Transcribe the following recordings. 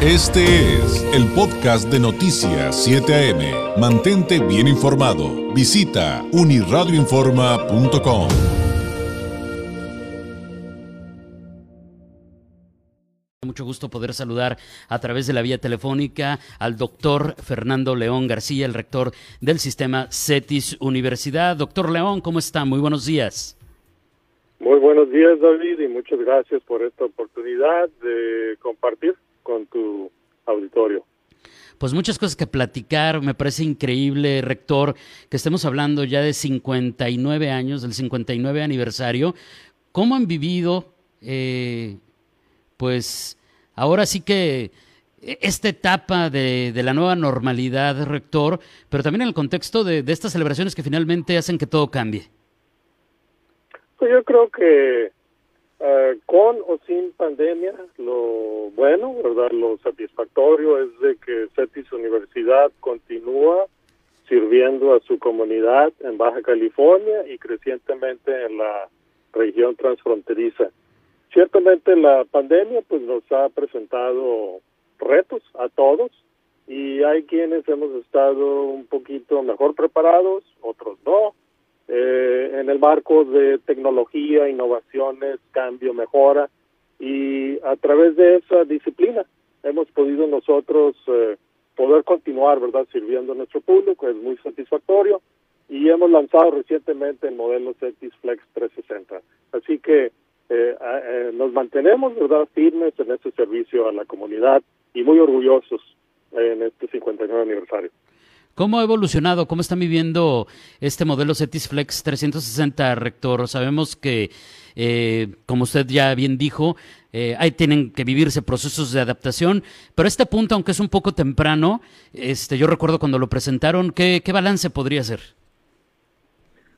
Este es el podcast de Noticias 7 AM. Mantente bien informado. Visita uniradioinforma.com. Mucho gusto poder saludar a través de la vía telefónica al doctor Fernando León García, el rector del sistema CETIS Universidad. Doctor León, ¿cómo está? Muy buenos días. Muy buenos días, David, y muchas gracias por esta oportunidad de compartir con tu auditorio. Pues muchas cosas que platicar, me parece increíble, rector, que estemos hablando ya de 59 años, del 59 aniversario. ¿Cómo han vivido, eh, pues, ahora sí que esta etapa de, la nueva normalidad, rector, pero también en el contexto de, de estas celebraciones que finalmente hacen que todo cambie? Pues yo creo que eh, con o sin pandemia, lo bueno, ¿verdad? Lo satisfactorio es de que CETIS Universidad continúa sirviendo a su comunidad en Baja California y crecientemente en la región transfronteriza. Ciertamente la pandemia pues nos ha presentado retos a todos y hay quienes hemos estado un poquito mejor preparados, otros no, eh, en el marco de tecnología, innovaciones, cambio, mejora, y a través de esa disciplina hemos podido nosotros eh, poder continuar, ¿verdad?, sirviendo a nuestro público, es muy satisfactorio, y hemos lanzado recientemente el modelo Cetis Flex 360. Así que eh, nos mantenemos, ¿verdad?, firmes en este servicio a la comunidad y muy orgullosos en este 59 aniversario. ¿Cómo ha evolucionado? ¿Cómo están viviendo este modelo Cetis Flex 360, rector? Sabemos que, eh, como usted ya bien dijo, eh, ahí tienen que vivirse procesos de adaptación, pero este punto, aunque es un poco temprano, este, yo recuerdo cuando lo presentaron, ¿qué, qué balance podría ser?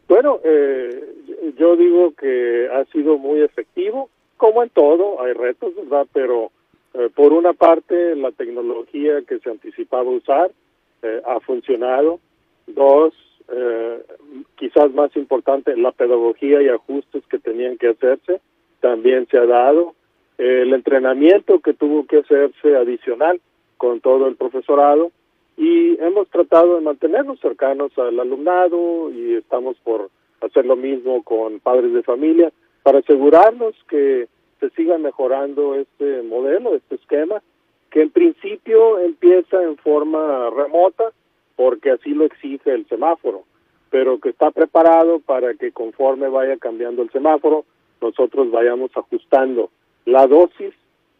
Bueno, eh, yo digo que ha sido muy efectivo, como en todo, hay retos, ¿verdad? Pero por una parte, la tecnología que se anticipaba usar, eh, ha funcionado. Dos, eh, quizás más importante, la pedagogía y ajustes que tenían que hacerse también se ha dado. el entrenamiento que tuvo que hacerse adicional con todo el profesorado y hemos tratado de mantenernos cercanos al alumnado y estamos por hacer lo mismo con padres de familia para asegurarnos que se siga mejorando este modelo, este esquema que en principio empieza en forma remota, porque así lo exige el semáforo, pero que está preparado para que conforme vaya cambiando el semáforo, nosotros vayamos ajustando la dosis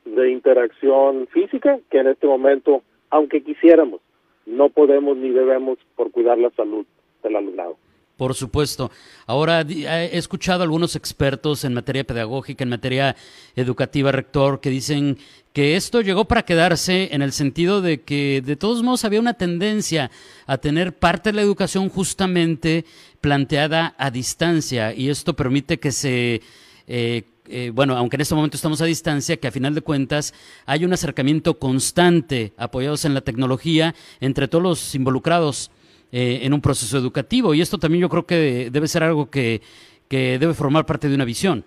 de interacción física, que en este momento, aunque quisiéramos, no podemos ni debemos por cuidar la salud del alumnado. Por supuesto. Ahora, he escuchado a algunos expertos en materia pedagógica, en materia educativa, rector, que dicen que esto llegó para quedarse en el sentido de que de todos modos había una tendencia a tener parte de la educación justamente planteada a distancia y esto permite que se... Eh, eh, bueno, aunque en este momento estamos a distancia, que a final de cuentas hay un acercamiento constante apoyados en la tecnología entre todos los involucrados eh, en un proceso educativo. Y esto también yo creo que debe ser algo que, que debe formar parte de una visión.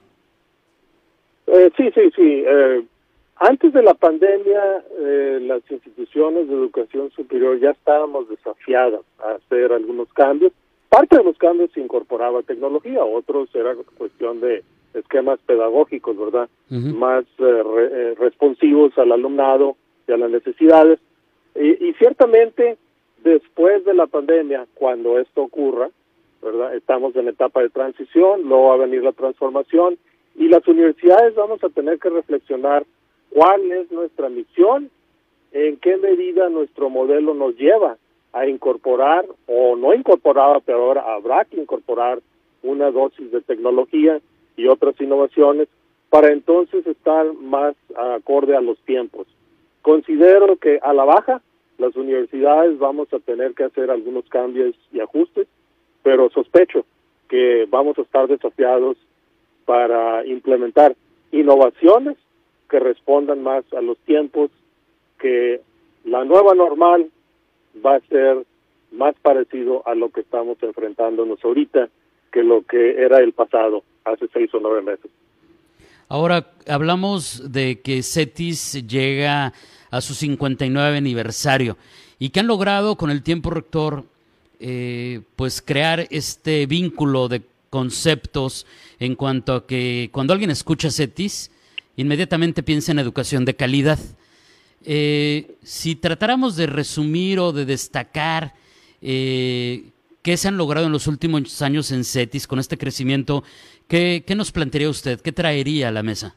Eh, sí, sí, sí. Eh, antes de la pandemia, las instituciones de educación superior ya estábamos desafiadas a hacer algunos cambios. Parte de los cambios se incorporaba tecnología, otros era cuestión de esquemas pedagógicos, ¿verdad? Más responsivos al alumnado y a las necesidades. Y, y ciertamente Después de la pandemia, cuando esto ocurra, ¿verdad? Estamos en etapa de transición, luego va a venir la transformación y las universidades vamos a tener que reflexionar cuál es nuestra misión, en qué medida nuestro modelo nos lleva a incorporar o no incorporar, pero ahora habrá que incorporar una dosis de tecnología y otras innovaciones para entonces estar más acorde a los tiempos. Considero que a la baja las universidades vamos a tener que hacer algunos cambios y ajustes, pero sospecho que vamos a estar desafiados para implementar innovaciones que respondan más a los tiempos, que la nueva normal va a ser más parecido a lo que estamos enfrentándonos ahorita que lo que era el pasado hace seis o nueve meses. Ahora hablamos de que CETIS llega a su 59 aniversario y que han logrado con el tiempo rector eh, pues crear este vínculo de conceptos en cuanto a que cuando alguien escucha CETIS, inmediatamente piensa en educación de calidad. Eh, si tratáramos de resumir o de destacar eh, qué se han logrado en los últimos años en CETIS con este crecimiento, ¿qué, ¿qué, nos plantearía usted? ¿Qué traería a la mesa?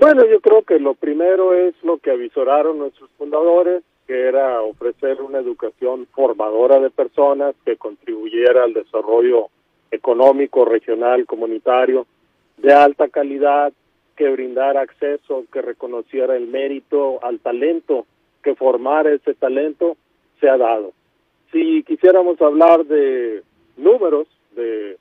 Bueno, yo creo que lo primero es lo que avisoraron nuestros fundadores, que era ofrecer una educación formadora de personas que contribuyera al desarrollo económico, regional, comunitario, de alta calidad, que brindara acceso, que reconociera el mérito al talento, que formara ese talento, se ha dado. Si quisiéramos hablar de números, de eh,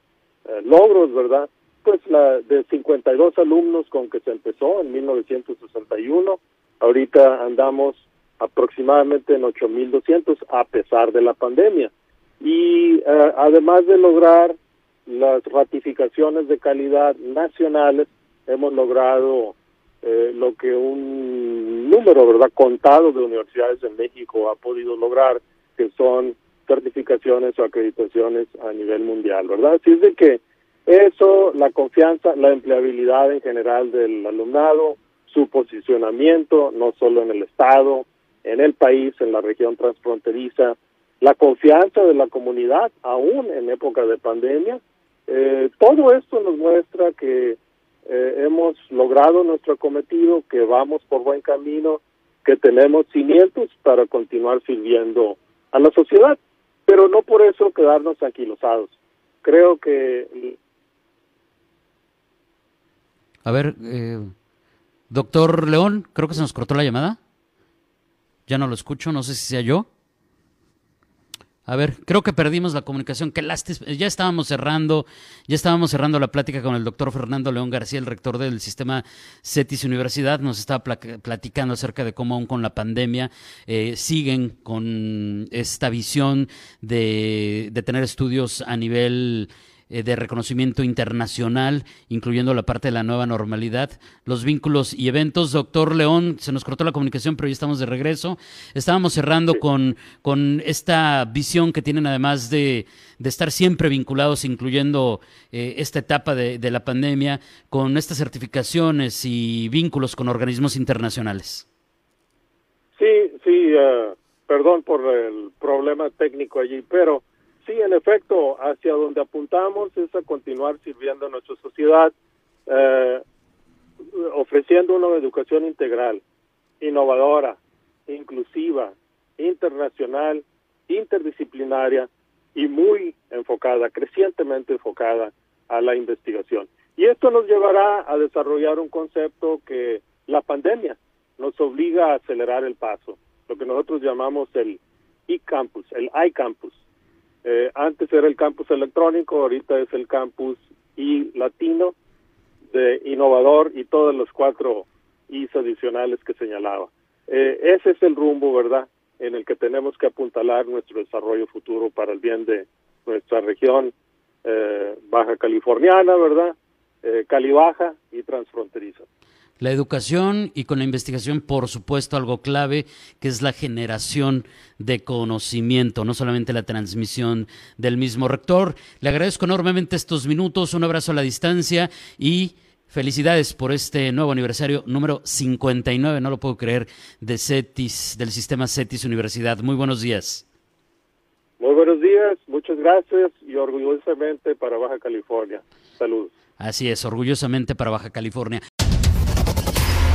logros, ¿verdad? Pues la de 52 alumnos con que se empezó en 1961, ahorita andamos aproximadamente en 8.200 a pesar de la pandemia. Y eh, además de lograr las ratificaciones de calidad nacionales, hemos logrado eh, lo que un número, ¿verdad?, contado de universidades en México ha podido lograr, que son certificaciones o acreditaciones a nivel mundial, ¿verdad? Así es de que eso, la confianza, la empleabilidad en general del alumnado, su posicionamiento, no solo en el Estado, en el país, en la región transfronteriza, la confianza de la comunidad, aún en época de pandemia, eh, todo esto nos muestra que eh, hemos logrado nuestro cometido, que vamos por buen camino, que tenemos cimientos para continuar sirviendo a la sociedad, pero no por eso quedarnos anquilosados. Creo que... A ver, eh, doctor León, creo que se nos cortó la llamada. Ya no lo escucho, no sé si sea yo. A ver, creo que perdimos la comunicación. Qué lástima. Ya estábamos cerrando, ya estábamos cerrando la plática con el doctor Fernando León García, el rector del sistema CETIS Universidad. Nos estaba platicando acerca de cómo aún con la pandemia eh, siguen con esta visión de tener estudios a nivel eh, de reconocimiento internacional, incluyendo la parte de la nueva normalidad, los vínculos y eventos. Doctor León, se nos cortó la comunicación, pero ya estamos de regreso. Estábamos cerrando con, con esta visión que tienen además de, de estar siempre vinculados, incluyendo eh, esta etapa de, de, la pandemia, con estas certificaciones y vínculos con organismos internacionales. Sí, sí, uh, perdón por el problema técnico allí, pero sí, en efecto, hacia donde apuntamos es a continuar sirviendo a nuestra sociedad, eh, ofreciendo una educación integral, innovadora, inclusiva, internacional, interdisciplinaria y muy enfocada, crecientemente enfocada a la investigación. Y esto nos llevará a desarrollar un concepto que la pandemia nos obliga a acelerar el paso, lo que nosotros llamamos el e-campus, el iCampus, eh, antes era el campus electrónico, ahorita es el campus y latino, de innovador y todos los cuatro Is adicionales que señalaba. Eh, ese es el rumbo, ¿verdad?, en el que tenemos que apuntalar nuestro desarrollo futuro para el bien de nuestra región eh, baja californiana, ¿verdad?, eh, Cali Baja y transfronteriza la educación y con la investigación, por supuesto, algo clave, que es la generación de conocimiento, no solamente la transmisión del mismo rector. Le agradezco enormemente estos minutos, un abrazo a la distancia y felicidades por este nuevo aniversario número 59, no lo puedo creer, de CETIS, del sistema CETIS Universidad. Muy buenos días. Muy buenos días, muchas gracias y orgullosamente para Baja California. Saludos. Así es, orgullosamente para Baja California.